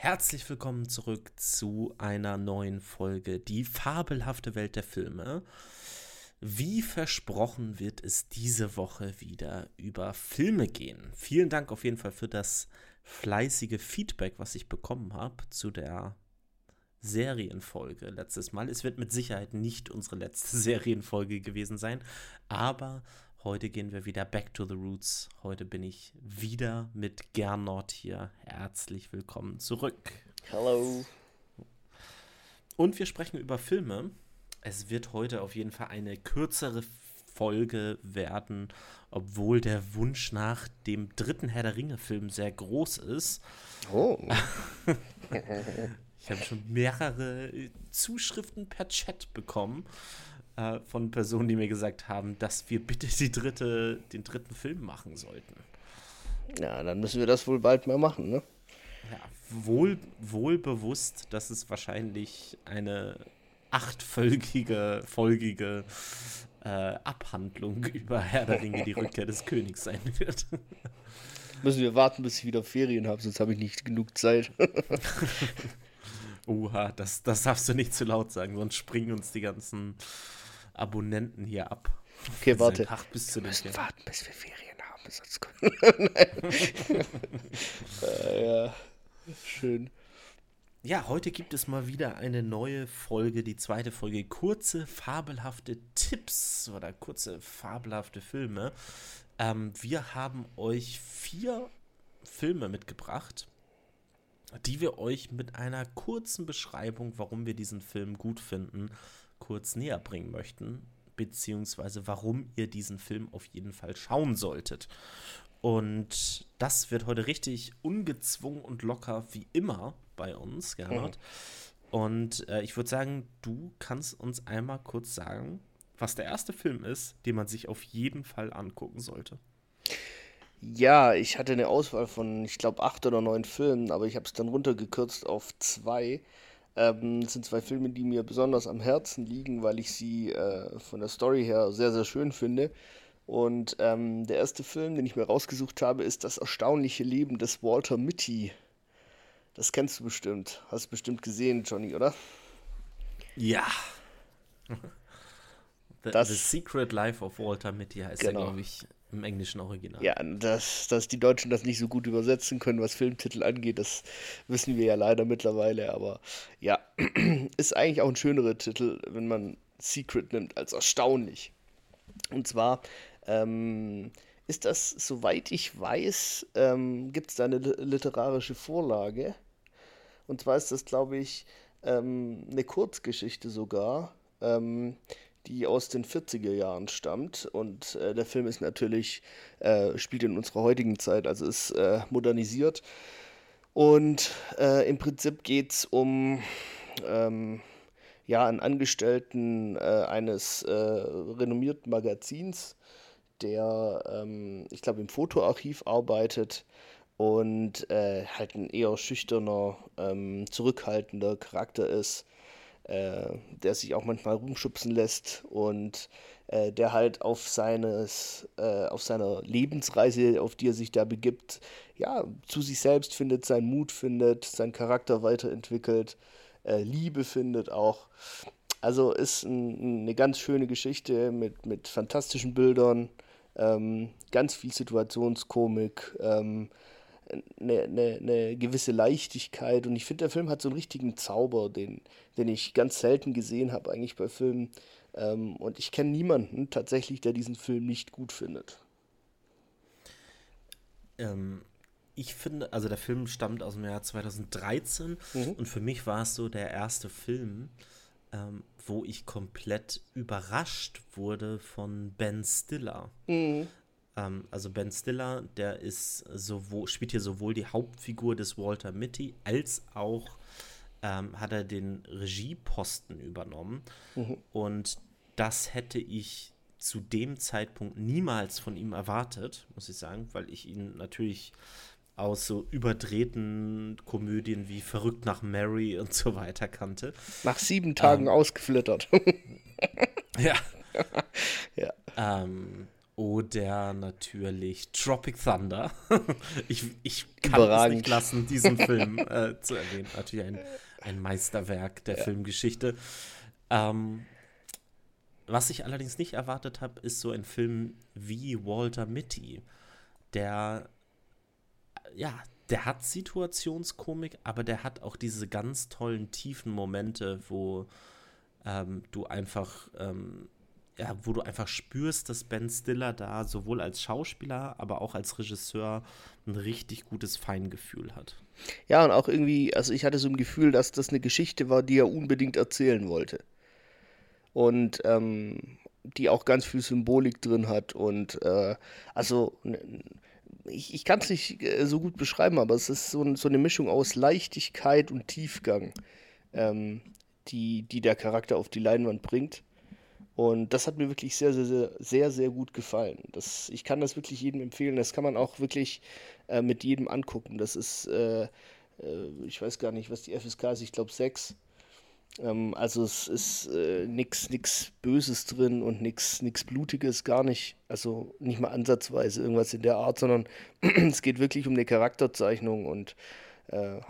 Herzlich willkommen zurück zu einer neuen Folge Die fabelhafte Welt der Filme. Wie versprochen wird es diese Woche wieder über Filme gehen. Vielen Dank auf jeden Fall für das fleißige Feedback, was ich bekommen habe zu der Serienfolge letztes Mal. Es wird mit Sicherheit nicht unsere letzte Serienfolge gewesen sein, aber heute gehen wir wieder back to the roots. Heute bin ich wieder mit Gernot hier. Herzlich willkommen zurück. Hallo. Und wir sprechen über Filme. Es wird heute auf jeden Fall eine kürzere Folge werden, obwohl der Wunsch nach dem dritten Herr der Ringe-Film sehr groß ist. Oh. ich habe schon mehrere Zuschriften per Chat bekommen äh, von Personen, die mir gesagt haben, dass wir bitte die dritte, den dritten Film machen sollten. Ja, dann müssen wir das wohl bald mal machen, ne? Ja, wohl, wohl bewusst, dass es wahrscheinlich eine achtfolgige, folgige äh, Abhandlung über Herr der Ringe, die Rückkehr des Königs sein wird. Müssen wir warten, bis ich wieder Ferien habe, sonst habe ich nicht genug Zeit. Oha, das, das darfst du nicht zu laut sagen, sonst springen uns die ganzen Abonnenten hier ab. Okay, warte. Bis zu wir müssen warten, bis wir Ferien haben. Sonst äh, ja, schön. Ja, heute gibt es mal wieder eine neue Folge, die zweite Folge. Kurze, fabelhafte Tipps oder kurze, fabelhafte Filme. Ähm, wir haben euch vier Filme mitgebracht, die wir euch mit einer kurzen Beschreibung, warum wir diesen Film gut finden, kurz näher bringen möchten, beziehungsweise warum ihr diesen Film auf jeden Fall schauen solltet. Und das wird heute richtig ungezwungen und locker wie immer bei uns, Gernot. Mhm. Und äh, ich würde sagen, du kannst uns einmal kurz sagen, was der erste Film ist, den man sich auf jeden Fall angucken sollte. Ja, ich hatte eine Auswahl von, ich glaube, acht oder neun Filmen, aber ich habe es dann runtergekürzt auf zwei. Ähm, das sind zwei Filme, die mir besonders am Herzen liegen, weil ich sie äh, von der Story her sehr, sehr schön finde. Und ähm, der erste Film, den ich mir rausgesucht habe, ist Das erstaunliche Leben des Walter Mitty. Das kennst du bestimmt. Hast du bestimmt gesehen, Johnny, oder? Ja. The, das, The Secret Life of Walter Mitty heißt genau. er, glaube ich, im englischen Original. Ja, dass, dass die Deutschen das nicht so gut übersetzen können, was Filmtitel angeht, das wissen wir ja leider mittlerweile. Aber ja, ist eigentlich auch ein schönerer Titel, wenn man Secret nimmt, als erstaunlich. Und zwar ähm, ist das, soweit ich weiß, ähm, gibt es da eine literarische Vorlage. Und zwar ist das, glaube ich, ähm, eine Kurzgeschichte sogar. Ähm, die aus den 40er Jahren stammt. Und äh, der Film ist natürlich, äh, spielt in unserer heutigen Zeit, also ist äh, modernisiert. Und äh, im Prinzip geht es um ähm, ja, einen Angestellten äh, eines äh, renommierten Magazins, der, ähm, ich glaube, im Fotoarchiv arbeitet und halt ein eher schüchterner, ähm, zurückhaltender Charakter ist äh, der sich auch manchmal rumschubsen lässt und äh, der halt auf seines, äh, auf seiner Lebensreise, auf die er sich da begibt, ja, zu sich selbst findet, seinen Mut findet, seinen Charakter weiterentwickelt, äh, Liebe findet auch. Also ist ein, eine ganz schöne Geschichte mit, mit fantastischen Bildern, ähm, ganz viel Situationskomik, ähm, eine, eine, eine gewisse Leichtigkeit. Und ich finde, der Film hat so einen richtigen Zauber, den, den ich ganz selten gesehen habe, eigentlich bei Filmen. Ähm, und ich kenne niemanden tatsächlich, der diesen Film nicht gut findet. Ähm, ich finde, also der Film stammt aus dem Jahr 2013 mhm. und für mich war es so der erste Film, ähm, wo ich komplett überrascht wurde von Ben Stiller. Mhm. Ähm, also Ben Stiller, der ist sowohl, spielt hier sowohl die Hauptfigur des Walter Mitty als auch ähm, hat er den Regieposten übernommen. Mhm. Und das hätte ich zu dem Zeitpunkt niemals von ihm erwartet, muss ich sagen, weil ich ihn natürlich aus so überdrehten Komödien wie Verrückt nach Mary und so weiter kannte. Nach sieben Tagen ähm, ausgeflittert. ja. ja. Ähm, Oder natürlich Tropic Thunder. ich, ich kann es nicht lassen, diesen Film äh, zu erwähnen. Natürlich ein, ein Meisterwerk der ja. Filmgeschichte. Ähm, was ich allerdings nicht erwartet habe, ist so ein Film wie Walter Mitty, der ja, der hat Situationskomik, aber der hat auch diese ganz tollen tiefen Momente, wo ähm, du einfach ähm, ja, wo du einfach spürst, dass Ben Stiller da sowohl als Schauspieler, aber auch als Regisseur ein richtig gutes Feingefühl hat. Ja, und auch irgendwie, also ich hatte so ein Gefühl, dass das eine Geschichte war, die er unbedingt erzählen wollte. Und ähm, die auch ganz viel Symbolik drin hat. Und äh, also ich, ich kann es nicht äh, so gut beschreiben, aber es ist so, so eine Mischung aus Leichtigkeit und Tiefgang, ähm, die, die der Charakter auf die Leinwand bringt. Und das hat mir wirklich sehr, sehr, sehr, sehr, sehr gut gefallen. Das, ich kann das wirklich jedem empfehlen. Das kann man auch wirklich äh, mit jedem angucken. Das ist, äh, äh, ich weiß gar nicht, was die FSK ist, ich glaube 6. Ähm, also es ist äh, nichts Böses drin und nichts Blutiges, gar nicht. Also nicht mal ansatzweise irgendwas in der Art, sondern es geht wirklich um eine Charakterzeichnung und äh,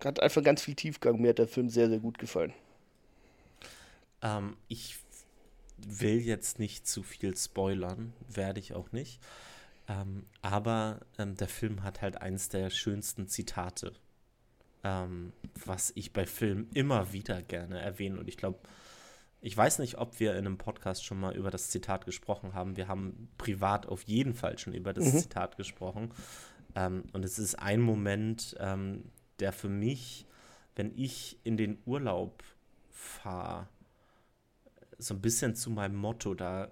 hat einfach ganz viel Tiefgang. Mir hat der Film sehr, sehr gut gefallen. Ähm, ich will jetzt nicht zu viel spoilern, werde ich auch nicht. Ähm, aber ähm, der Film hat halt eins der schönsten Zitate, ähm, was ich bei Filmen immer wieder gerne erwähne. Und ich glaube, ich weiß nicht, ob wir in einem Podcast schon mal über das Zitat gesprochen haben. Wir haben privat auf jeden Fall schon über das mhm. Zitat gesprochen. Ähm, und es ist ein Moment, ähm, der für mich, wenn ich in den Urlaub fahre, so ein bisschen zu meinem Motto da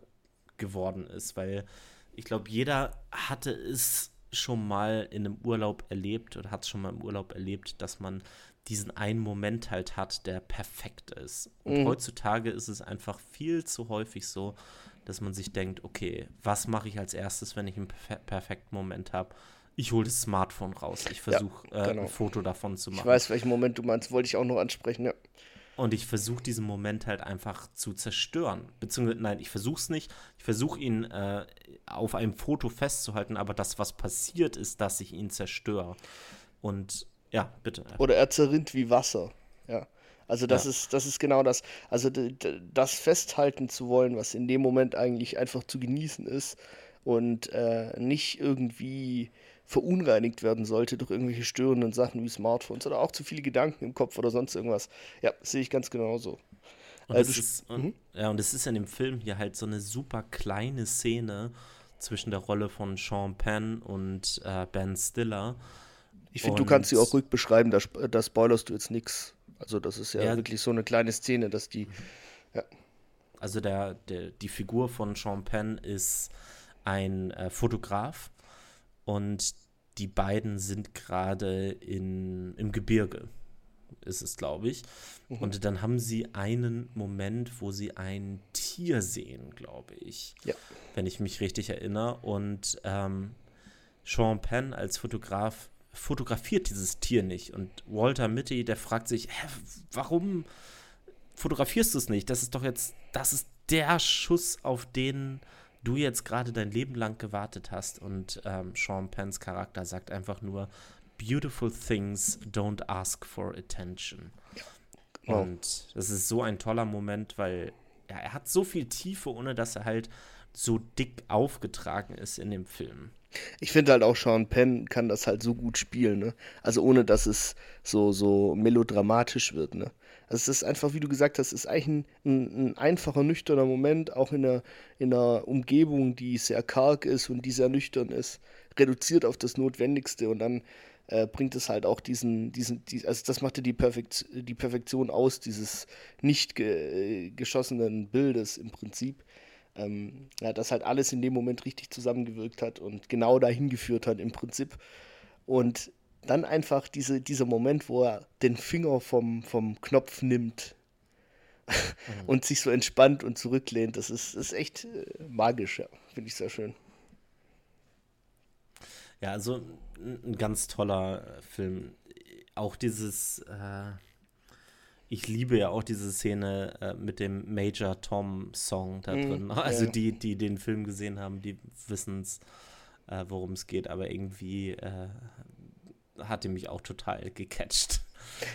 geworden ist, weil ich glaube, jeder hatte es schon mal in einem Urlaub erlebt oder hat es schon mal im Urlaub erlebt, dass man diesen einen Moment halt hat, der perfekt ist. Und mhm. heutzutage ist es einfach viel zu häufig so, dass man sich denkt, okay, was mache ich als erstes, wenn ich einen perf perfekten Moment habe? Ich hole das Smartphone raus. Ich versuche ja, genau. äh, ein Foto davon zu machen. Ich weiß, welchen Moment du meinst, wollte ich auch noch ansprechen, ja. Und ich versuche diesen Moment halt einfach zu zerstören. Beziehungsweise, nein, ich versuche es nicht. Ich versuche ihn äh, auf einem Foto festzuhalten, aber das, was passiert, ist, dass ich ihn zerstöre. Und ja, bitte. Oder er zerrinnt wie Wasser. Ja. Also das ja. ist, das ist genau das. Also das festhalten zu wollen, was in dem Moment eigentlich einfach zu genießen ist und äh, nicht irgendwie verunreinigt werden sollte durch irgendwelche störenden Sachen wie Smartphones oder auch zu viele Gedanken im Kopf oder sonst irgendwas. Ja, sehe ich ganz genauso. Und also, ist, und, mhm. Ja, und es ist in dem Film hier halt so eine super kleine Szene zwischen der Rolle von Sean Penn und äh, Ben Stiller. Ich finde, du kannst sie auch ruhig beschreiben, da, da spoilerst du jetzt nichts. Also das ist ja, ja, wirklich so eine kleine Szene, dass die, ja. Also der, der, die Figur von Sean Penn ist ein äh, Fotograf, und die beiden sind gerade im Gebirge, ist es, glaube ich. Mhm. Und dann haben sie einen Moment, wo sie ein Tier sehen, glaube ich. Ja. Wenn ich mich richtig erinnere. Und ähm, Sean Penn als Fotograf fotografiert dieses Tier nicht. Und Walter Mitty, der fragt sich, hä, warum fotografierst du es nicht? Das ist doch jetzt, das ist der Schuss, auf den du jetzt gerade dein Leben lang gewartet hast und ähm, Sean Penns Charakter sagt einfach nur, Beautiful things don't ask for attention. Ja. Und das ist so ein toller Moment, weil ja, er hat so viel Tiefe, ohne dass er halt so dick aufgetragen ist in dem Film. Ich finde halt auch Sean Penn kann das halt so gut spielen, ne? Also ohne dass es so, so melodramatisch wird, ne? Also es ist einfach, wie du gesagt hast, ist eigentlich ein, ein, ein, einfacher, nüchterner Moment, auch in einer, in einer Umgebung, die sehr karg ist und die sehr nüchtern ist, reduziert auf das Notwendigste und dann äh, bringt es halt auch diesen, diesen, die, also das machte die, Perfekt, die Perfektion aus, dieses nicht ge, geschossenen Bildes im Prinzip. Ähm, ja, das halt alles in dem Moment richtig zusammengewirkt hat und genau dahin geführt hat im Prinzip. Und dann einfach diese, dieser Moment, wo er den Finger vom, vom Knopf nimmt mhm. und sich so entspannt und zurücklehnt, das ist, ist echt äh, magisch, ja. Finde ich sehr schön. Ja, also ein ganz toller Film. Auch dieses, äh, ich liebe ja auch diese Szene äh, mit dem Major Tom Song da drin. Mhm, also ja. die, die den Film gesehen haben, die wissen es, äh, worum es geht, aber irgendwie hat die mich auch total gecatcht.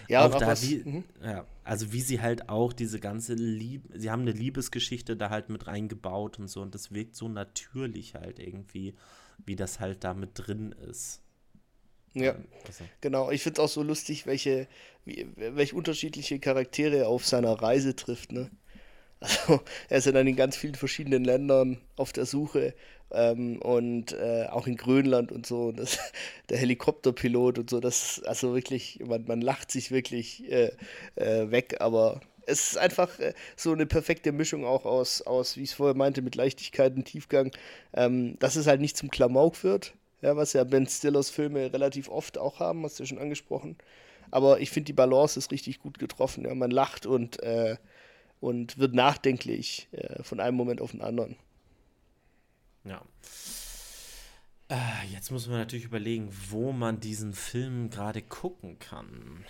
Ja, auch, auch da, was, wie, mhm. ja, also wie sie halt auch diese ganze Liebe, sie haben eine Liebesgeschichte da halt mit reingebaut und so und das wirkt so natürlich halt irgendwie, wie das halt da mit drin ist. Ja, also. genau. Ich finde es auch so lustig, welche, wie, welche unterschiedliche Charaktere er auf seiner Reise trifft. Ne? Also, er ist ja dann in ganz vielen verschiedenen Ländern auf der Suche ähm, und äh, auch in Grönland und so. Das, der Helikopterpilot und so, das, also wirklich, man, man lacht sich wirklich äh, äh, weg, aber es ist einfach äh, so eine perfekte Mischung auch aus, aus wie ich es vorher meinte, mit Leichtigkeit und Tiefgang, ähm, dass es halt nicht zum Klamauk wird, ja, was ja Ben Stillers Filme relativ oft auch haben, hast du ja schon angesprochen. Aber ich finde, die Balance ist richtig gut getroffen. Ja. Man lacht und, äh, und wird nachdenklich äh, von einem Moment auf den anderen. Ja. Äh, jetzt muss man natürlich überlegen, wo man diesen Film gerade gucken kann.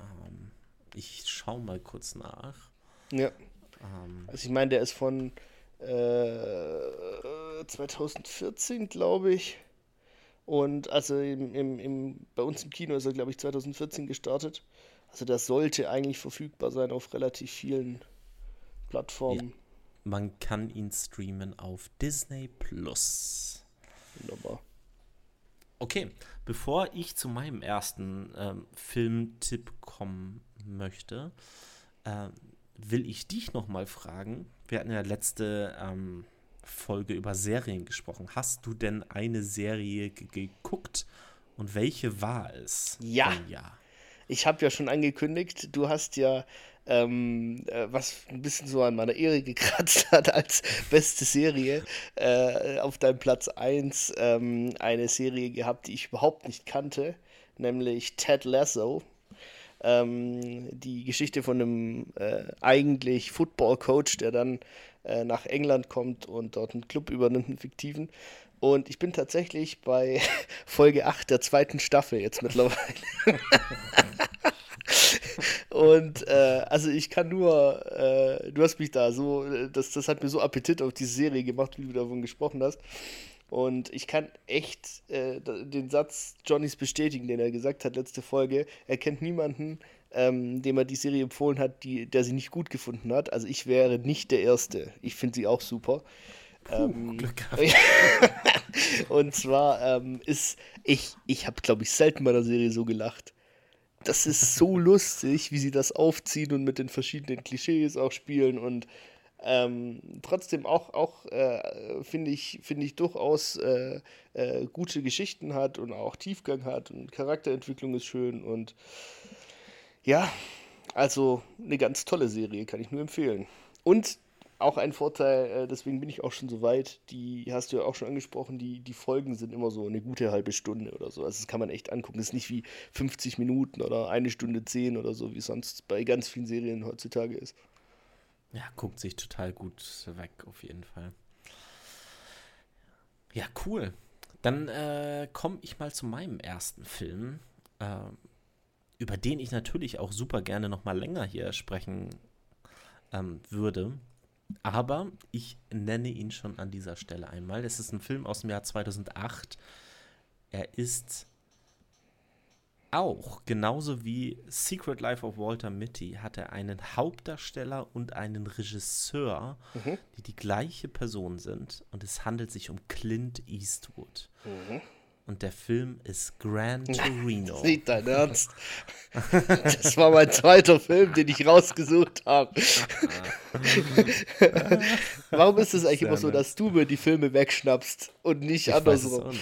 Ähm, ich schaue mal kurz nach. Ja. Ähm, also ich meine, der ist von äh, 2014, glaube ich. Und also im, im, im, bei uns im Kino ist er, glaube ich, 2014 gestartet. Also das sollte eigentlich verfügbar sein auf relativ vielen Plattformen. Man kann ihn streamen auf Disney Plus. Wunderbar. Okay, bevor ich zu meinem ersten ähm, Filmtipp kommen möchte, äh, will ich dich noch mal fragen. Wir hatten ja letzte ähm, Folge über Serien gesprochen. Hast du denn eine Serie geguckt und welche war es? Ja. ja. Ich habe ja schon angekündigt, du hast ja ähm, äh, was ein bisschen so an meiner Ehre gekratzt hat als beste Serie, äh, auf deinem Platz 1 ähm, eine Serie gehabt, die ich überhaupt nicht kannte, nämlich Ted Lasso. Ähm, die Geschichte von einem äh, eigentlich Football-Coach, der dann äh, nach England kommt und dort einen Club übernimmt, einen fiktiven. Und ich bin tatsächlich bei Folge 8 der zweiten Staffel jetzt mittlerweile. Und äh, also ich kann nur, äh, du hast mich da so, das, das hat mir so Appetit auf die Serie gemacht, wie du davon gesprochen hast. Und ich kann echt äh, den Satz Johnnys bestätigen, den er gesagt hat letzte Folge. Er kennt niemanden, ähm, dem er die Serie empfohlen hat, die, der sie nicht gut gefunden hat. Also ich wäre nicht der Erste. Ich finde sie auch super. Puh, ähm, Glück und zwar ähm, ist, ich, ich habe, glaube ich, selten bei der Serie so gelacht. Das ist so lustig, wie sie das aufziehen und mit den verschiedenen Klischees auch spielen und ähm, trotzdem auch, auch äh, finde ich, find ich durchaus äh, äh, gute Geschichten hat und auch Tiefgang hat und Charakterentwicklung ist schön und ja, also eine ganz tolle Serie, kann ich nur empfehlen. Und auch ein Vorteil, äh, deswegen bin ich auch schon so weit, die hast du ja auch schon angesprochen, die, die Folgen sind immer so eine gute halbe Stunde oder so. Also das kann man echt angucken. Das ist nicht wie 50 Minuten oder eine Stunde zehn oder so, wie sonst bei ganz vielen Serien heutzutage ist. Ja, guckt sich total gut weg, auf jeden Fall. Ja, cool. Dann äh, komme ich mal zu meinem ersten Film, äh, über den ich natürlich auch super gerne noch mal länger hier sprechen ähm, würde. Aber ich nenne ihn schon an dieser Stelle einmal. Es ist ein Film aus dem Jahr 2008. Er ist auch, genauso wie Secret Life of Walter Mitty, hat er einen Hauptdarsteller und einen Regisseur, mhm. die die gleiche Person sind. Und es handelt sich um Clint Eastwood. Mhm. Und der Film ist Gran Torino. Nicht dein Ernst. Das war mein zweiter Film, den ich rausgesucht habe. Warum ist es eigentlich Sehr immer so, dass du mir die Filme wegschnappst und nicht ich andersrum? Weiß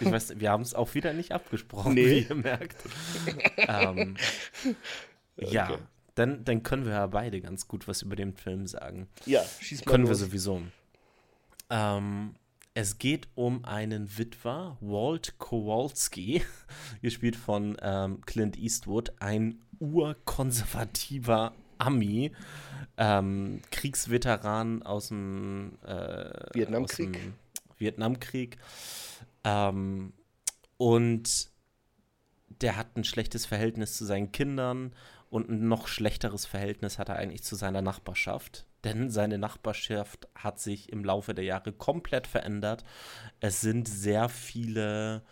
ich weiß, wir haben es auch wieder nicht abgesprochen, nee. wie ihr merkt. ähm, okay. Ja, dann, dann können wir ja beide ganz gut was über den Film sagen. Ja, schieß mal Können los. wir sowieso. Ähm, es geht um einen Witwer, Walt Kowalski, gespielt von ähm, Clint Eastwood, ein urkonservativer Ami, ähm, Kriegsveteran aus dem äh, Vietnamkrieg. Vietnamkrieg. Ähm, und der hat ein schlechtes Verhältnis zu seinen Kindern Und ein noch schlechteres Verhältnis hat er eigentlich zu seiner Nachbarschaft. Denn seine Nachbarschaft hat sich im Laufe der Jahre komplett verändert. Es sind sehr viele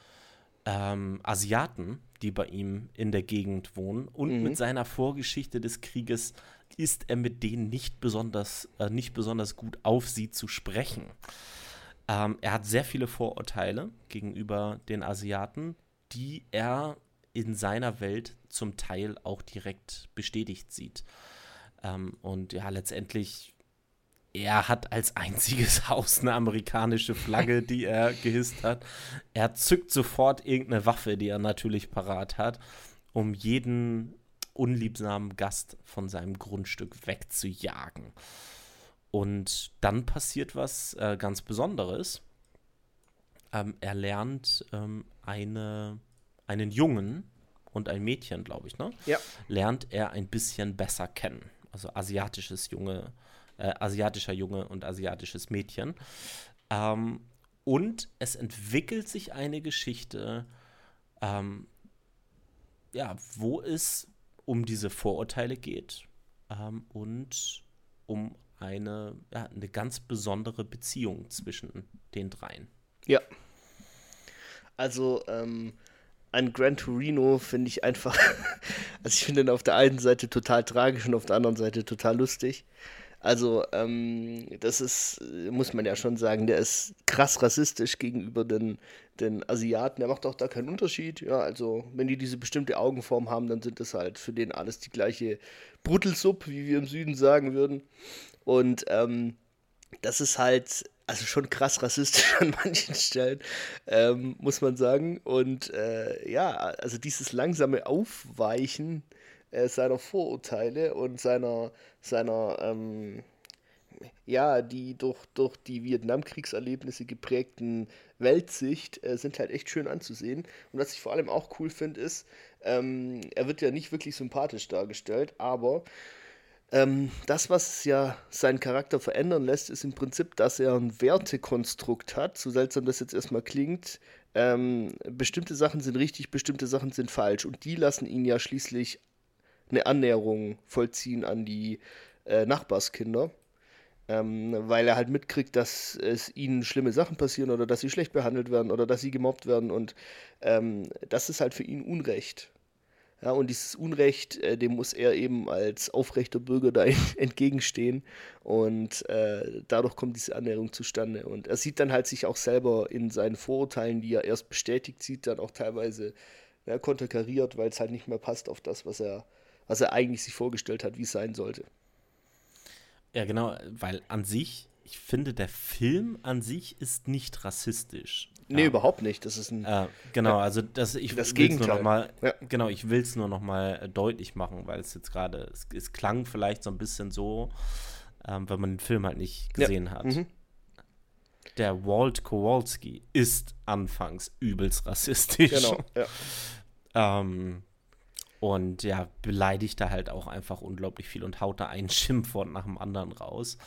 ähm, Asiaten, die bei ihm in der Gegend wohnen. Und mhm. mit seiner Vorgeschichte des Krieges ist er mit denen nicht besonders, äh, nicht besonders gut auf sie zu sprechen. Ähm, er hat sehr viele Vorurteile gegenüber den Asiaten, die er in seiner Welt zum Teil auch direkt bestätigt sieht. Ähm, und ja, letztendlich, er hat als einziges Haus eine amerikanische Flagge, die er gehisst hat. Er zückt sofort irgendeine Waffe, die er natürlich parat hat, um jeden unliebsamen Gast von seinem Grundstück wegzujagen. Und dann passiert was äh, ganz Besonderes. Ähm, er lernt ähm, eine, einen Jungen und ein Mädchen, glaube ich, ne? Ja. Lernt er ein bisschen besser kennen. Also asiatisches Junge, äh, asiatischer Junge und asiatisches Mädchen. Ähm, und es entwickelt sich eine Geschichte, ähm, ja, wo es um diese Vorurteile geht ähm, und um eine, ja, eine ganz besondere Beziehung zwischen den dreien. Ja. Also, ähm, an Gran Torino finde ich einfach, also ich finde ihn auf der einen Seite total tragisch und auf der anderen Seite total lustig. Also, ähm, das ist, muss man ja schon sagen, der ist krass rassistisch gegenüber den, den Asiaten. Er macht auch da keinen Unterschied. Ja, also, wenn die diese bestimmte Augenform haben, dann sind das halt für den alles die gleiche Bruttelsuppe, wie wir im Süden sagen würden. Und ähm, das ist halt also schon krass rassistisch an manchen Stellen, ähm, muss man sagen. Und äh, ja, also dieses langsame Aufweichen äh, seiner Vorurteile und seiner, seiner ähm, ja, die durch, durch die Vietnamkriegserlebnisse geprägten Weltsicht äh, sind halt echt schön anzusehen. Und was ich vor allem auch cool finde, ist, ähm, er wird ja nicht wirklich sympathisch dargestellt, aber ähm, das, was ja seinen Charakter verändern lässt, ist im Prinzip, dass er ein Wertekonstrukt hat, so seltsam das jetzt erstmal klingt. Ähm, bestimmte Sachen sind richtig, bestimmte Sachen sind falsch. Und die lassen ihn ja schließlich eine Annäherung vollziehen an die äh, Nachbarskinder. Ähm, weil er halt mitkriegt, dass es ihnen schlimme Sachen passieren oder dass sie schlecht behandelt werden oder dass sie gemobbt werden. Und ähm, das ist halt für ihn Unrecht. Ja, und dieses Unrecht, äh, dem muss er eben als aufrechter Bürger da entgegenstehen. Und äh, dadurch kommt diese Annäherung zustande. Und er sieht dann halt sich auch selber in seinen Vorurteilen, die er erst bestätigt sieht, dann auch teilweise ja, konterkariert, weil es halt nicht mehr passt auf das, was er, was er eigentlich sich vorgestellt hat, wie es sein sollte. Ja, genau, weil an sich, ich finde, der Film an sich ist nicht rassistisch. Nee, ja. überhaupt nicht. Das ist ein. Äh, genau, also das, ich das Gegenteil. Nur noch mal, ja. Genau, ich will es nur noch mal äh, deutlich machen, weil es jetzt gerade, es, es, klang vielleicht so ein bisschen so, ähm, wenn man den Film halt nicht gesehen ja. hat. Mhm. Der Walt Kowalski ist anfangs übelst rassistisch. Genau, ja. ähm, und ja, beleidigt da halt auch einfach unglaublich viel und haut da ein Schimpfwort nach dem anderen raus.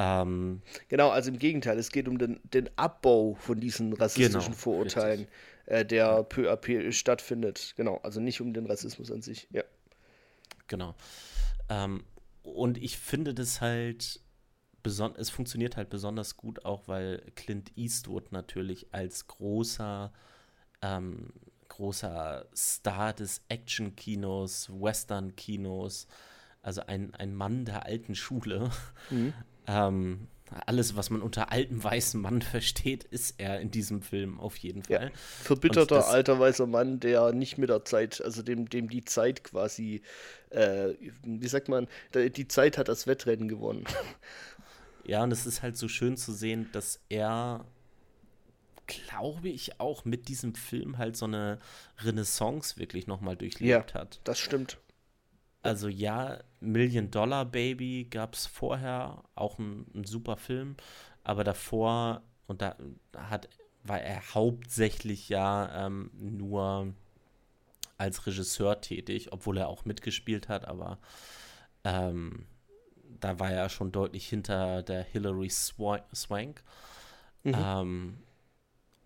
Ähm, genau, also im Gegenteil, es geht um den, den Abbau von diesen rassistischen genau, Vorurteilen, äh, der peu à peu stattfindet. Genau, also nicht um den Rassismus an sich, ja. Genau. Ähm, und ich finde das halt, es funktioniert halt besonders gut auch, weil Clint Eastwood natürlich als großer, ähm, großer Star des Action-Kinos, Western-Kinos, also ein, ein Mann der alten Schule, mhm. Ähm, alles, was man unter altem weißen Mann versteht, ist er in diesem Film auf jeden Fall. Ja, verbitterter das, alter weißer Mann, der nicht mit der Zeit, also dem, dem die Zeit quasi, äh, wie sagt man, die Zeit hat das Wettrennen gewonnen. Ja, und es ist halt so schön zu sehen, dass er, glaube ich, auch mit diesem Film halt so eine Renaissance wirklich nochmal durchlebt ja, hat. Das stimmt. Also ja, Million Dollar Baby gab es vorher, auch ein, ein, super Film, aber davor, und da hat, war er hauptsächlich ja ähm, nur als Regisseur tätig, obwohl er auch mitgespielt hat, aber ähm, da war er schon deutlich hinter der Hilary Swank. Mhm. Ähm,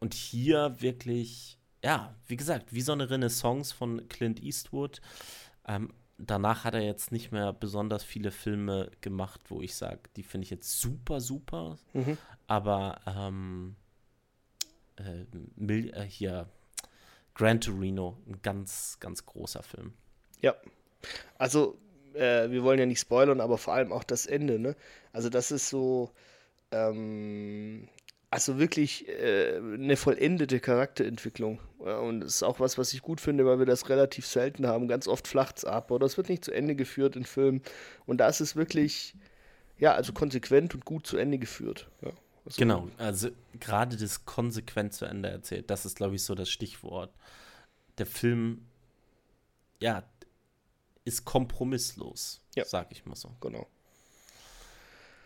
und hier wirklich, ja, wie gesagt, wie so eine Renaissance von Clint Eastwood. Ähm, danach hat er jetzt nicht mehr besonders viele Filme gemacht, wo ich sage, die finde ich jetzt super, super. Mhm. Aber ähm, äh, äh, hier Gran Torino, ein ganz, ganz großer Film. Ja. Also, äh, wir wollen ja nicht spoilern, aber vor allem auch das Ende, ne? Also, das ist so, ähm, also wirklich äh, eine vollendete Charakterentwicklung. Ja, und das ist auch was, was ich gut finde, weil wir das relativ selten haben. Ganz oft flacht es ab oder es wird nicht zu Ende geführt in Filmen. Und da ist es wirklich, ja, also konsequent und gut zu Ende geführt. Ja, also genau, also gerade das konsequent zu Ende erzählt, das ist, glaube ich, so das Stichwort. Der Film, ja, ist kompromisslos, ja. sag ich mal so. Genau.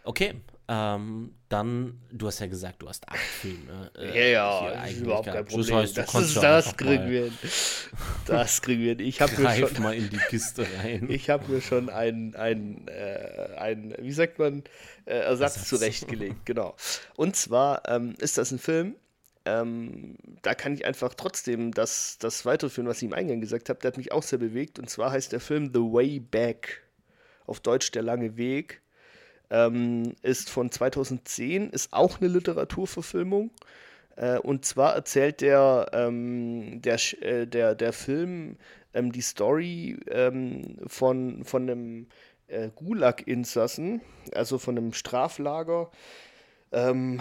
Okay, ähm, dann, du hast ja gesagt, du hast acht Filme. Äh, ja, ja, überhaupt kein Problem. Das, heißt, das, ist, das kriegen wir hin. Das kriegen wir hin. Ich habe mir schon mal in die Kiste rein. Ich habe mir schon einen, einen, äh, einen, wie sagt man, äh, Ersatz, Ersatz zurechtgelegt, genau. Und zwar ähm, ist das ein Film, ähm, da kann ich einfach trotzdem das, das weiterführen, was ich im Eingang gesagt habe. Der hat mich auch sehr bewegt. Und zwar heißt der Film The Way Back. Auf Deutsch Der lange Weg ähm, ist von 2010, ist auch eine Literaturverfilmung. Äh, und zwar erzählt der, ähm, der, äh, der, der Film ähm, die Story ähm, von, von einem äh, Gulag-Insassen, also von einem Straflager ähm,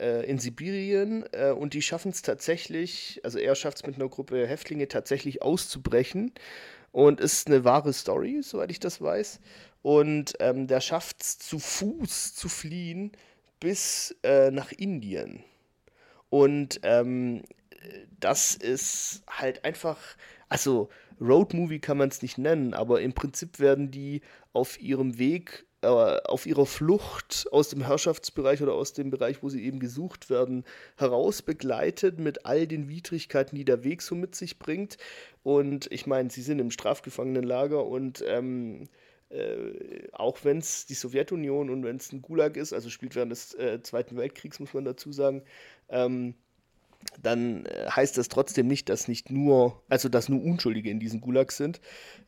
äh, in Sibirien. Äh, und die schaffen es tatsächlich, also er schafft es mit einer Gruppe Häftlinge tatsächlich auszubrechen. Und ist eine wahre Story, soweit ich das weiß. Und ähm, der schafft es zu Fuß zu fliehen bis äh, nach Indien. Und ähm, das ist halt einfach, also Roadmovie kann man es nicht nennen, aber im Prinzip werden die auf ihrem Weg, äh, auf ihrer Flucht aus dem Herrschaftsbereich oder aus dem Bereich, wo sie eben gesucht werden, heraus begleitet mit all den Widrigkeiten, die der Weg so mit sich bringt. Und ich meine, sie sind im Strafgefangenenlager und ähm, äh, auch wenn es die Sowjetunion und wenn es ein Gulag ist, also spielt während des äh, Zweiten Weltkriegs, muss man dazu sagen, ähm, dann äh, heißt das trotzdem nicht, dass nicht nur, also dass nur Unschuldige in diesen Gulags sind,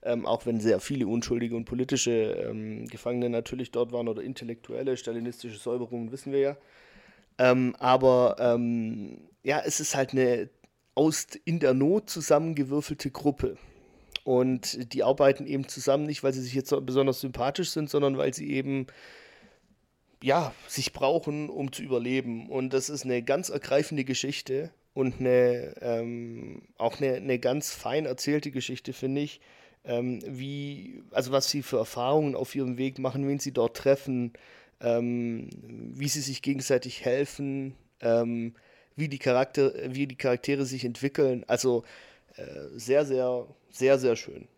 ähm, auch wenn sehr viele unschuldige und politische ähm, Gefangene natürlich dort waren oder intellektuelle, stalinistische Säuberungen, wissen wir ja. Ähm, aber ähm, ja, es ist halt eine aus in der Not zusammengewürfelte Gruppe. Und die arbeiten eben zusammen, nicht weil sie sich jetzt besonders sympathisch sind, sondern weil sie eben ja, sich brauchen, um zu überleben. Und das ist eine ganz ergreifende Geschichte und eine, ähm, auch eine, eine ganz fein erzählte Geschichte, finde ich. Ähm, wie, also was sie für Erfahrungen auf ihrem Weg machen, wen sie dort treffen, ähm, wie sie sich gegenseitig helfen, ähm, wie, die Charakter, wie die Charaktere sich entwickeln. Also sehr, sehr sehr, sehr schön.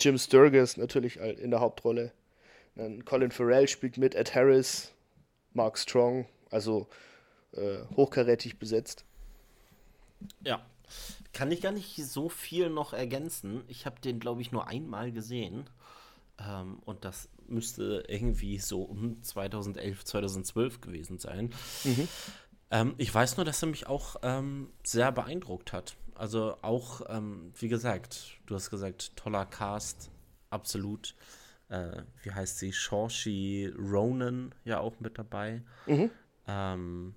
Jim Sturgis natürlich in der Hauptrolle. Dann Colin Farrell spielt mit, Ed Harris, Mark Strong, also äh, hochkarätig besetzt. Ja, kann ich gar nicht so viel noch ergänzen. Ich habe den, glaube ich, nur einmal gesehen. Ähm, und das müsste irgendwie so um 2011, 2012 gewesen sein. Mhm. Ähm, ich weiß nur, dass er mich auch ähm, sehr beeindruckt hat. Also auch, ähm, wie gesagt, du hast gesagt, toller Cast, absolut. Äh, wie heißt sie? Shorshi Ronan ja auch mit dabei. Mhm. Ähm,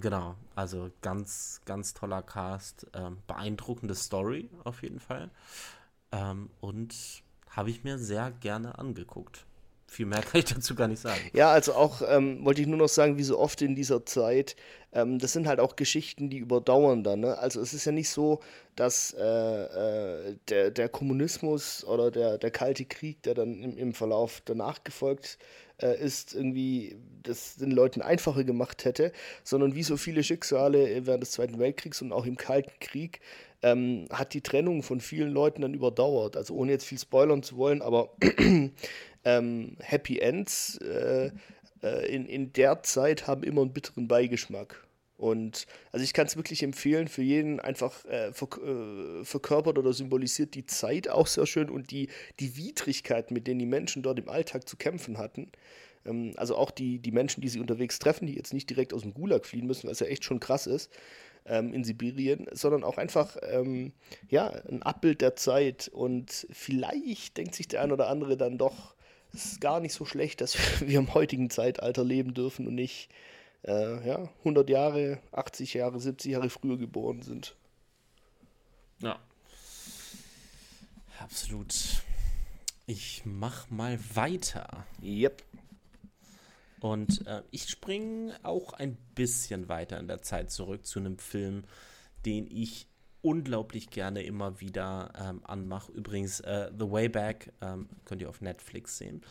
genau, also ganz, ganz toller Cast. Ähm, beeindruckende Story auf jeden Fall. Ähm, und habe ich mir sehr gerne angeguckt. Viel mehr kann ich dazu gar nicht sagen. Ja, also auch ähm, wollte ich nur noch sagen, wie so oft in dieser Zeit, ähm, das sind halt auch Geschichten, die überdauern dann. Ne? Also es ist ja nicht so, dass äh, äh, der, der Kommunismus oder der, der Kalte Krieg, der dann im, im Verlauf danach gefolgt äh, ist, irgendwie das den Leuten einfacher gemacht hätte, sondern wie so viele Schicksale während des Zweiten Weltkriegs und auch im Kalten Krieg ähm, hat die Trennung von vielen Leuten dann überdauert. Also ohne jetzt viel spoilern zu wollen, aber ähm, Happy Ends äh, äh, in, in der Zeit haben immer einen bitteren Beigeschmack. Und also ich kann es wirklich empfehlen, für jeden einfach äh, äh, verkörpert oder symbolisiert die Zeit auch sehr schön und die, die Widrigkeiten, mit denen die Menschen dort im Alltag zu kämpfen hatten. Ähm, also auch die, die Menschen, die sie unterwegs treffen, die jetzt nicht direkt aus dem Gulag fliehen müssen, was ja echt schon krass ist. ähm, in Sibirien, sondern auch einfach ähm, ja, ein Abbild der Zeit. Und vielleicht denkt sich der ein oder andere dann doch, es ist gar nicht so schlecht, dass wir im heutigen Zeitalter leben dürfen und nicht äh, ja, 100 Jahre, 80 Jahre, 70 Jahre früher geboren sind. Ja. Absolut. Ich mach mal weiter. Yep. Und äh, ich springe auch ein bisschen weiter in der Zeit zurück zu einem Film, den ich unglaublich gerne immer wieder ähm, anmache. Übrigens, äh, The Way Back ähm, könnt ihr auf Netflix sehen.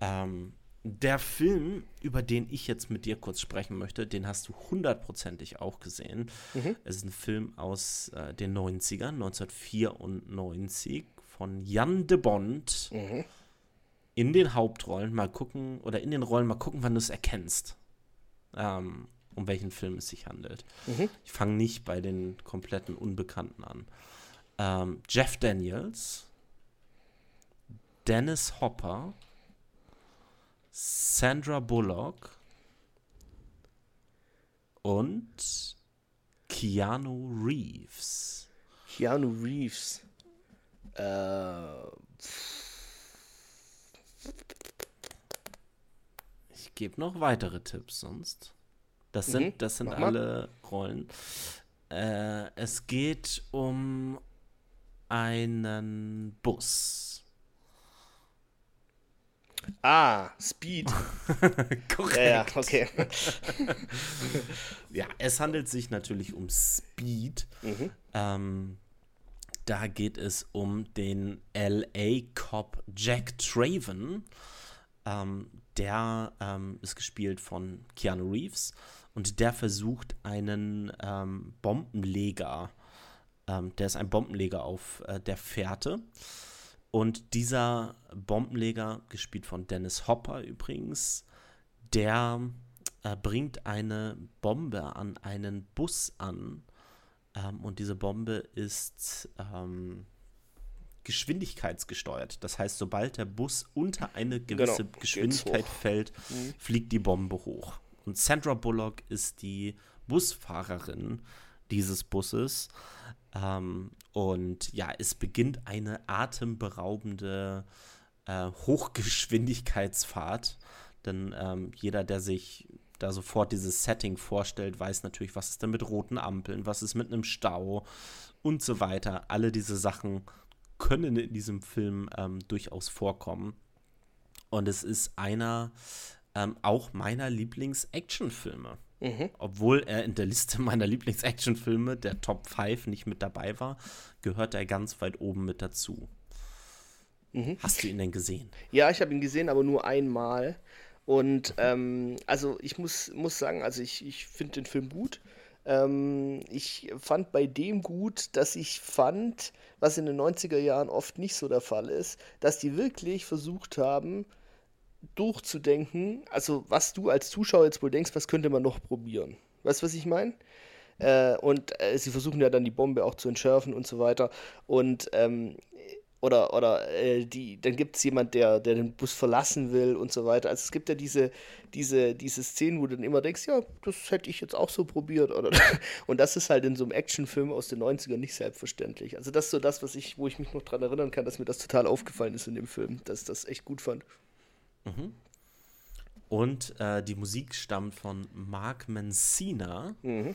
Ähm, der Film, über den ich jetzt mit dir kurz sprechen möchte, den hast du hundertprozentig auch gesehen. Mhm. Es ist ein Film aus äh, den 90ern, 1994, von Jan de Bond. Mhm in den Hauptrollen mal gucken, oder in den Rollen mal gucken, wann du es erkennst, ähm, um welchen Film es sich handelt. Mhm. Ich fange nicht bei den kompletten Unbekannten an. Ähm, Jeff Daniels, Dennis Hopper, Sandra Bullock und Keanu Reeves. Keanu Reeves. Äh, ich gebe noch weitere Tipps sonst. Das sind, mhm, das sind alle Rollen. Äh, es geht um einen Bus. Ah, Speed. Korrekt. Ja, okay. ja, es handelt sich natürlich um Speed. Mhm. Ähm, da geht es um den LA-Cop Jack Traven. Ähm, der ähm, ist gespielt von Keanu Reeves und der versucht einen ähm, Bombenleger, ähm, der ist ein Bombenleger auf äh, der Fährte. Und dieser Bombenleger, gespielt von Dennis Hopper übrigens, der äh, bringt eine Bombe an einen Bus an. Ähm, und diese Bombe ist ähm, geschwindigkeitsgesteuert. Das heißt, sobald der Bus unter eine gewisse genau, Geschwindigkeit fällt, mhm. fliegt die Bombe hoch. Und Sandra Bullock ist die Busfahrerin dieses Busses. Ähm, und ja, es beginnt eine atemberaubende äh, Hochgeschwindigkeitsfahrt. Denn ähm, jeder, der sich da sofort dieses Setting vorstellt, weiß natürlich, was ist denn mit roten Ampeln, was ist mit einem Stau und so weiter. Alle diese Sachen können in diesem Film ähm, durchaus vorkommen. Und es ist einer ähm, auch meiner Lieblings-Actionfilme. Mhm. Obwohl er in der Liste meiner Lieblings-Actionfilme, der Top 5, nicht mit dabei war, gehört er ganz weit oben mit dazu. Mhm. Hast du ihn denn gesehen? Ja, ich habe ihn gesehen, aber nur einmal. Und ähm, also ich muss, muss sagen, also ich, ich finde den Film gut. Ähm, ich fand bei dem gut, dass ich fand, was in den 90er Jahren oft nicht so der Fall ist, dass die wirklich versucht haben, durchzudenken, also was du als Zuschauer jetzt wohl denkst, was könnte man noch probieren. Weißt du, was ich meine? Äh, und äh, sie versuchen ja dann die Bombe auch zu entschärfen und so weiter. Und ähm, oder, oder äh, die, dann gibt es jemand, der, der den Bus verlassen will und so weiter. Also es gibt ja diese, diese, diese Szenen, wo du dann immer denkst, ja, das hätte ich jetzt auch so probiert. Oder, und das ist halt in so einem Actionfilm aus den 90ern nicht selbstverständlich. Also das ist so das, was ich, wo ich mich noch dran erinnern kann, dass mir das total aufgefallen ist in dem Film, dass ich das echt gut fand. Mhm. Und äh, die Musik stammt von Mark Mancina mhm.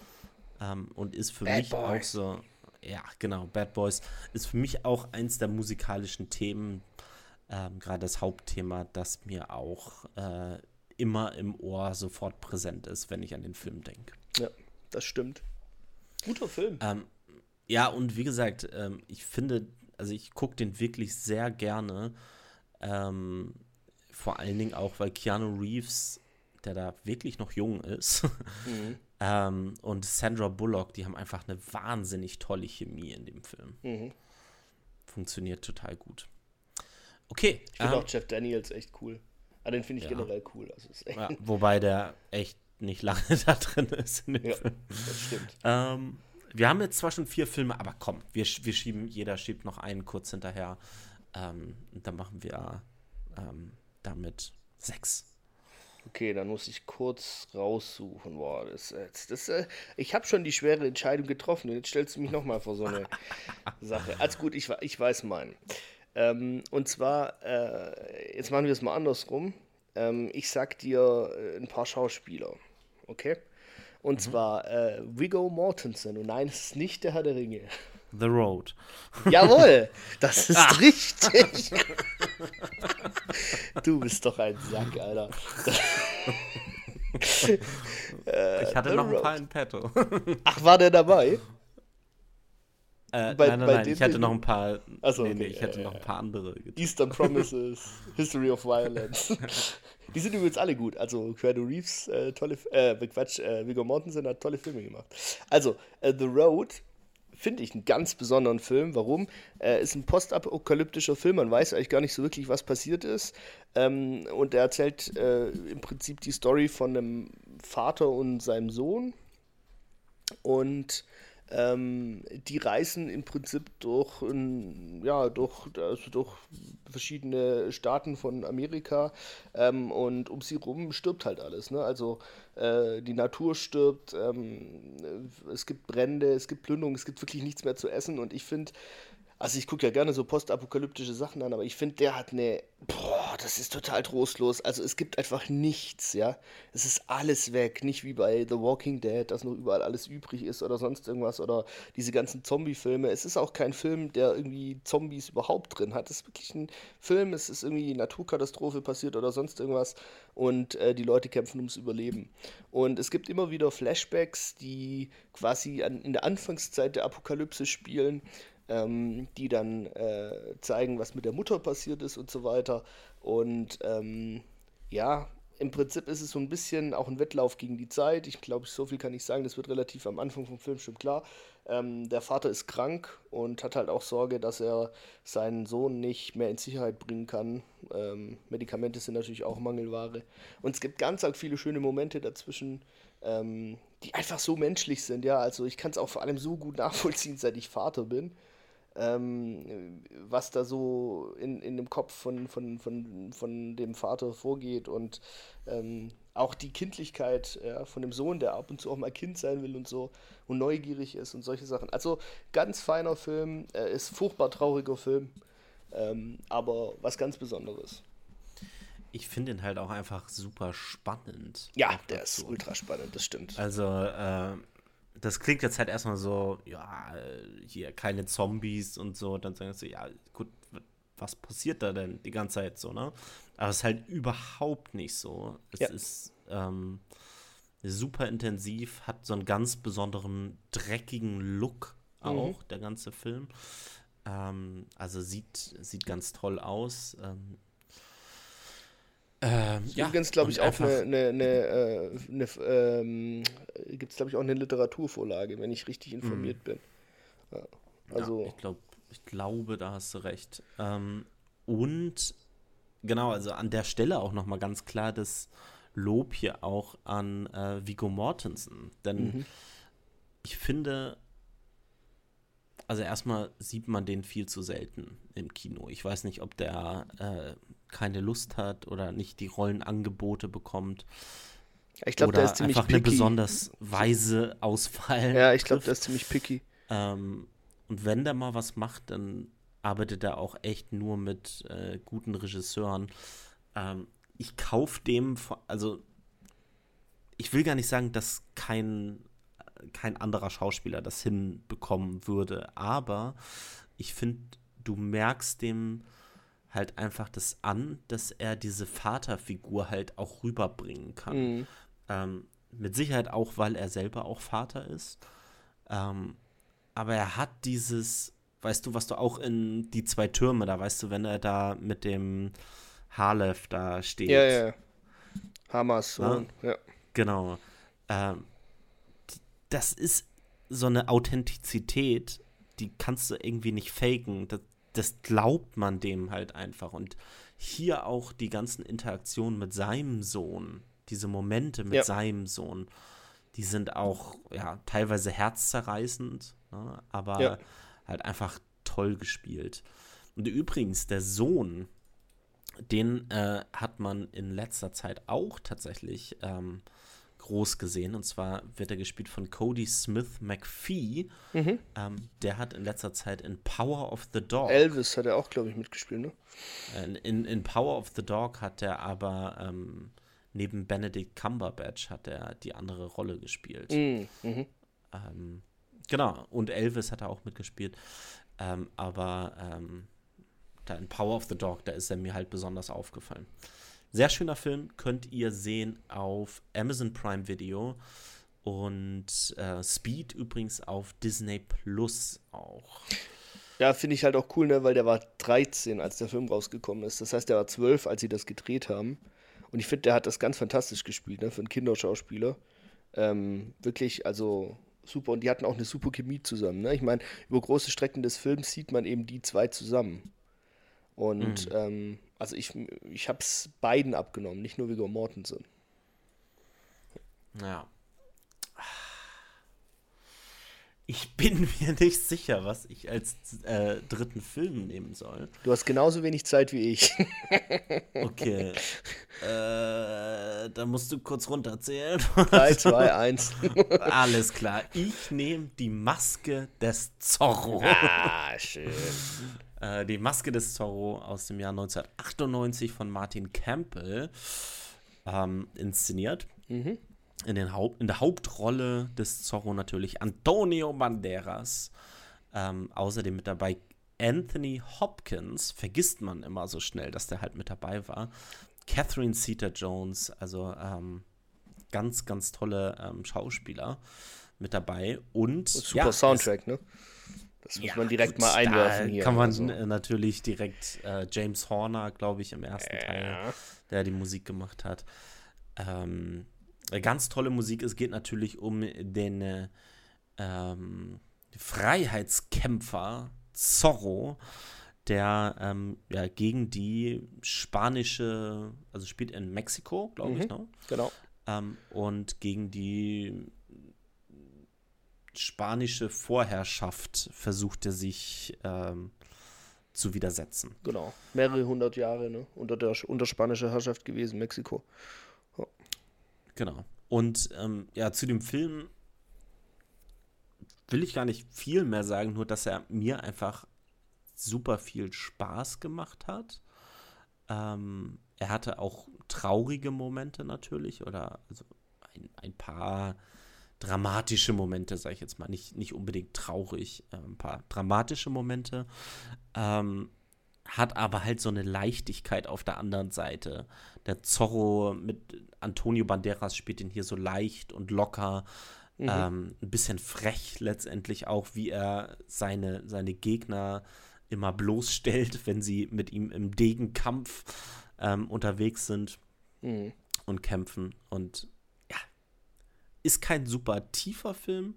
ähm, und ist für Bad mich Boy. auch so ja, genau, Bad Boys ist für mich auch eins der musikalischen Themen, ähm, gerade das Hauptthema, das mir auch äh, immer im Ohr sofort präsent ist, wenn ich an den Film denke. Ja, das stimmt. Guter Film. Ähm, ja, und wie gesagt, ähm, ich finde, also ich gucke den wirklich sehr gerne. Ähm, vor allen Dingen auch, weil Keanu Reeves, der da wirklich noch jung ist, mhm. Ähm, und Sandra Bullock, die haben einfach eine wahnsinnig tolle Chemie in dem Film. Mhm. Funktioniert total gut. Okay. Ich finde ähm, auch Jeff Daniels echt cool. Aber ah, den finde ich ja. generell cool. Also ja, wobei der echt nicht lange da drin ist in dem ja, Film. Das stimmt. Ähm, wir haben jetzt zwar schon vier Filme, aber komm, wir, wir schieben, jeder schiebt noch einen kurz hinterher. Ähm, und dann machen wir ähm, damit sechs. Okay, dann muss ich kurz raussuchen. Boah, das, das, das äh, ich habe schon die schwere Entscheidung getroffen. Jetzt stellst du mich nochmal vor so eine Sache. Also gut, ich, ich weiß meinen. Ähm, und zwar, äh, jetzt machen wir es mal andersrum. Ähm, ich sag dir äh, ein paar Schauspieler. Okay? Und mhm. zwar äh, Viggo Mortensen. Und nein, es ist nicht der Herr der Ringe. The Road. Jawohl, das ist ah. richtig. du bist doch ein Sack, Alter. ich hatte The noch ein paar in petto. Ach, war der dabei? Äh, bei, nein, nein, nein, ich hatte noch ein paar. Achso, nee, okay, nee, ich hatte äh, noch ein paar andere. Getan. Eastern Promises, History of Violence. Die sind übrigens alle gut. Also Keanu Reeves, äh, tolle, äh, Quatsch, äh, Viggo Mortensen hat tolle Filme gemacht. Also, äh, The Road finde ich einen ganz besonderen Film. Warum? Er ist ein postapokalyptischer Film. Man weiß eigentlich gar nicht so wirklich, was passiert ist. Ähm, und er erzählt äh, im Prinzip die Story von einem Vater und seinem Sohn. Und ähm, die reisen im Prinzip durch, ja, durch, also durch verschiedene Staaten von Amerika ähm, und um sie rum stirbt halt alles. Ne? Also äh, die Natur stirbt, ähm, es gibt Brände, es gibt Plünderung, es gibt wirklich nichts mehr zu essen und ich finde, also ich gucke ja gerne so postapokalyptische Sachen an, aber ich finde, der hat eine, boah, das ist total trostlos. Also es gibt einfach nichts, ja. Es ist alles weg, nicht wie bei The Walking Dead, dass noch überall alles übrig ist oder sonst irgendwas oder diese ganzen Zombie-Filme. Es ist auch kein Film, der irgendwie Zombies überhaupt drin hat. Es ist wirklich ein Film, es ist irgendwie Naturkatastrophe passiert oder sonst irgendwas und äh, die Leute kämpfen ums Überleben. Und es gibt immer wieder Flashbacks, die quasi an, in der Anfangszeit der Apokalypse spielen ähm, die dann äh, zeigen, was mit der Mutter passiert ist und so weiter. Und ähm, ja, im Prinzip ist es so ein bisschen auch ein Wettlauf gegen die Zeit. Ich glaube, so viel kann ich sagen, das wird relativ am Anfang vom Film schon klar. Ähm, der Vater ist krank und hat halt auch Sorge, dass er seinen Sohn nicht mehr in Sicherheit bringen kann. Ähm, Medikamente sind natürlich auch Mangelware. Und es gibt ganz arg viele schöne Momente dazwischen, ähm, die einfach so menschlich sind. Ja, also ich kann es auch vor allem so gut nachvollziehen, seit ich Vater bin ähm, was da so in, in dem Kopf von, von, von, von dem Vater vorgeht und ähm, auch die Kindlichkeit ja, von dem Sohn, der ab und zu auch mal Kind sein will und so und neugierig ist und solche Sachen. Also ganz feiner Film, äh, ist furchtbar trauriger Film, ähm, aber was ganz Besonderes. Ich finde ihn halt auch einfach super spannend. Ja, der ist ultra spannend, das stimmt. Also, äh, das klingt jetzt halt erstmal so, ja, hier keine Zombies und so. Dann sagen sie, ja, gut, was passiert da denn die ganze Zeit so, ne? Aber es ist halt überhaupt nicht so. Es ja. ist ähm, super intensiv, hat so einen ganz besonderen, dreckigen Look auch, mhm. der ganze Film. Ähm, also sieht, sieht ganz toll aus. Ähm, ähm, ja, übrigens, glaube ich, auch eine, eine, eine, äh, eine ähm, gibt es, glaube ich, auch eine Literaturvorlage, wenn ich richtig informiert mhm. bin. Ja, also. Ja, ich, glaub, ich glaube, da hast du recht. Ähm, und genau, also an der Stelle auch nochmal ganz klar das Lob hier auch an äh, Vigo Mortensen. Denn mhm. ich finde, also erstmal sieht man den viel zu selten im Kino. Ich weiß nicht, ob der äh, keine Lust hat oder nicht die Rollenangebote bekommt. Ich glaube, der ist ziemlich einfach picky. eine besonders weise Auswahl. Ja, ich glaube, der ist ziemlich picky. Ähm, und wenn der mal was macht, dann arbeitet er auch echt nur mit äh, guten Regisseuren. Ähm, ich kaufe dem, also ich will gar nicht sagen, dass kein, kein anderer Schauspieler das hinbekommen würde, aber ich finde, du merkst dem halt einfach das an, dass er diese Vaterfigur halt auch rüberbringen kann. Mhm. Ähm, mit Sicherheit auch, weil er selber auch Vater ist. Ähm, aber er hat dieses, weißt du, was du auch in die zwei Türme, da weißt du, wenn er da mit dem Halef da steht. Ja, ja. Hamas Sohn, ja. Genau. Ähm, das ist so eine Authentizität, die kannst du irgendwie nicht faken. Das, das glaubt man dem halt einfach. Und hier auch die ganzen Interaktionen mit seinem Sohn, diese Momente mit ja. seinem Sohn, die sind auch ja teilweise herzzerreißend, ne, aber ja. halt einfach toll gespielt. Und übrigens, der Sohn Den äh, hat man in letzter Zeit auch tatsächlich ähm, groß gesehen. Und zwar wird er gespielt von Cody Smith McPhee. Mhm. Ähm, der hat in letzter Zeit in Power of the Dog. Elvis hat er auch, glaube ich, mitgespielt, ne? In, in Power of the Dog hat er aber ähm, neben Benedict Cumberbatch hat er die andere Rolle gespielt. Mhm. Mhm. Ähm, genau, und Elvis hat er auch mitgespielt. Ähm, aber ähm, da in Power of the Dog, da ist er mir halt besonders aufgefallen. Sehr schöner Film, könnt ihr sehen auf Amazon Prime Video und äh, Speed übrigens auf Disney Plus auch. Ja, finde ich halt auch cool, ne, weil der war 13, als der Film rausgekommen ist. Das heißt, der war 12, als sie das gedreht haben. Und ich finde, der hat das ganz fantastisch gespielt, ne, für einen Kinderschauspieler. Ähm, wirklich, also super. Und die hatten auch eine super Chemie zusammen. Ne? Ich meine, über große Strecken des Films sieht man eben die zwei zusammen. Und mhm. ähm, also ich, ich habe es beiden abgenommen, nicht nur Viggo Mortensen. Ja. Ich bin mir nicht sicher, was ich als äh, dritten Film nehmen soll. Du hast genauso wenig Zeit wie ich. okay. Äh, da musst du kurz runterzählen. 3, 2, 1. Alles klar. Ich nehme die Maske des Zorro. Ah, schön. Äh, die Maske des Zorro aus dem Jahr 1998 von Martin Campbell ähm, inszeniert. Mhm. In, den Haupt, in der Hauptrolle des Zorro natürlich Antonio Banderas. Ähm, außerdem mit dabei Anthony Hopkins. Vergisst man immer so schnell, dass der halt mit dabei war. Catherine Zeta-Jones, also ähm, ganz, ganz tolle ähm, Schauspieler mit dabei. Und super ja, Soundtrack, ne? Das muss ja, man direkt gut, mal einwerfen hier. Kann man also. natürlich direkt äh, James Horner, glaube ich, im ersten ja. Teil, der die Musik gemacht hat. Ähm, ganz tolle Musik. Es geht natürlich um den äh, ähm, Freiheitskämpfer Zorro, der ähm, ja, gegen die spanische, also spielt in Mexiko, glaube mhm, ich, ne? Genau. Ähm, und gegen die spanische Vorherrschaft versuchte sich ähm, zu widersetzen. Genau, mehrere hundert Jahre ne? unter, der, unter spanischer Herrschaft gewesen, Mexiko. Ja. Genau. Und ähm, ja, zu dem Film will ich gar nicht viel mehr sagen, nur dass er mir einfach super viel Spaß gemacht hat. Ähm, er hatte auch traurige Momente natürlich oder also ein, ein paar dramatische Momente, sage ich jetzt mal, nicht, nicht unbedingt traurig, äh, ein paar dramatische Momente, ähm, hat aber halt so eine Leichtigkeit auf der anderen Seite. Der Zorro mit Antonio Banderas spielt ihn hier so leicht und locker, mhm. ähm, ein bisschen frech letztendlich auch, wie er seine, seine Gegner immer bloßstellt, wenn sie mit ihm im Degenkampf ähm, unterwegs sind mhm. und kämpfen. Und ist kein super tiefer Film,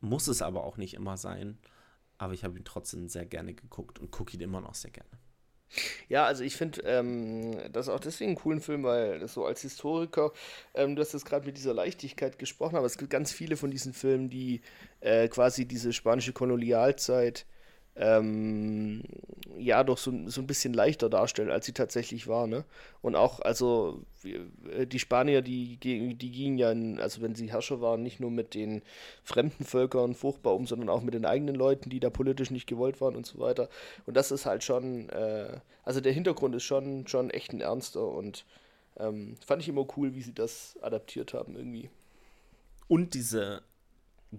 muss es aber auch nicht immer sein. Aber ich habe ihn trotzdem sehr gerne geguckt und gucke ihn immer noch sehr gerne. Ja, also ich finde ähm, das auch deswegen einen coolen Film, weil so als Historiker, ähm, du hast jetzt gerade mit dieser Leichtigkeit gesprochen, aber es gibt ganz viele von diesen Filmen, die äh, quasi diese spanische Kolonialzeit ähm, ja doch so, so ein bisschen leichter darstellen, als sie tatsächlich war. Ne? Und auch, also äh, die Spanier, die, die gingen ja, in, also wenn sie Herrscher waren, nicht nur mit den fremden Völkern furchtbar um, sondern auch mit den eigenen Leuten, die da politisch nicht gewollt waren und so weiter. Und das ist halt schon, äh, also der Hintergrund ist schon, schon echt ein ernster und ähm, fand ich immer cool, wie sie das adaptiert haben irgendwie. Und diese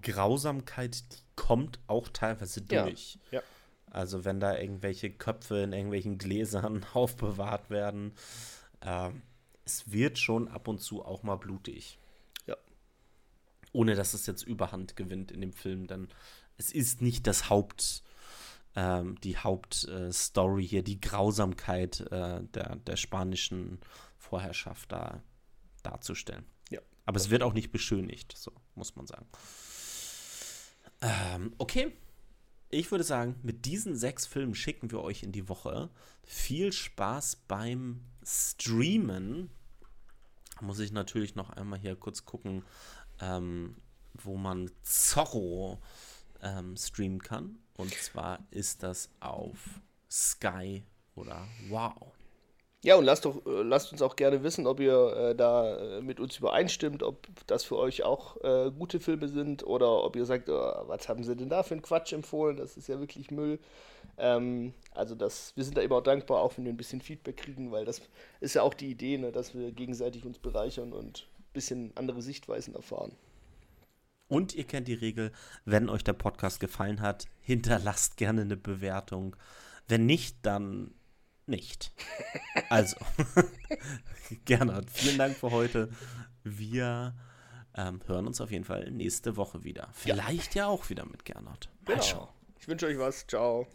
Grausamkeit, die kommt auch teilweise durch. Ja. ja. Also wenn da irgendwelche Köpfe in irgendwelchen Gläsern aufbewahrt werden, äh, es wird schon ab und zu auch mal blutig. Ja. Ohne dass es jetzt Überhand gewinnt in dem Film, denn es ist nicht das Haupt, ähm, die Hauptstory äh, hier, die Grausamkeit äh, der, der spanischen Vorherrschaft da darzustellen. Ja. Aber es wird auch nicht beschönigt, so muss man sagen. Ähm, okay. Ich würde sagen, mit diesen sechs Filmen schicken wir euch in die Woche. Viel Spaß beim Streamen. Muss ich natürlich noch einmal hier kurz gucken, ähm, wo man Zorro ähm, streamen kann. Und zwar ist das auf Sky oder Wow. Ja, und lasst, doch, äh, lasst uns auch gerne wissen, ob ihr äh, da äh, mit uns übereinstimmt, ob das für euch auch äh, gute Filme sind oder ob ihr sagt, oh, was haben sie denn da für einen Quatsch empfohlen, das ist ja wirklich Müll. Ähm, also das, wir sind da immer auch dankbar, auch wenn wir ein bisschen Feedback kriegen, weil das ist ja auch die Idee, ne, dass wir gegenseitig uns bereichern und ein bisschen andere Sichtweisen erfahren. Und ihr kennt die Regel, wenn euch der Podcast gefallen hat, hinterlasst gerne eine Bewertung. Wenn nicht, dann nicht. Also, Gernot, vielen Dank für heute. Wir ähm, hören uns auf jeden Fall nächste Woche wieder. Vielleicht ja, ja auch wieder mit Gernot. Mal genau. Ich wünsche euch was. Ciao.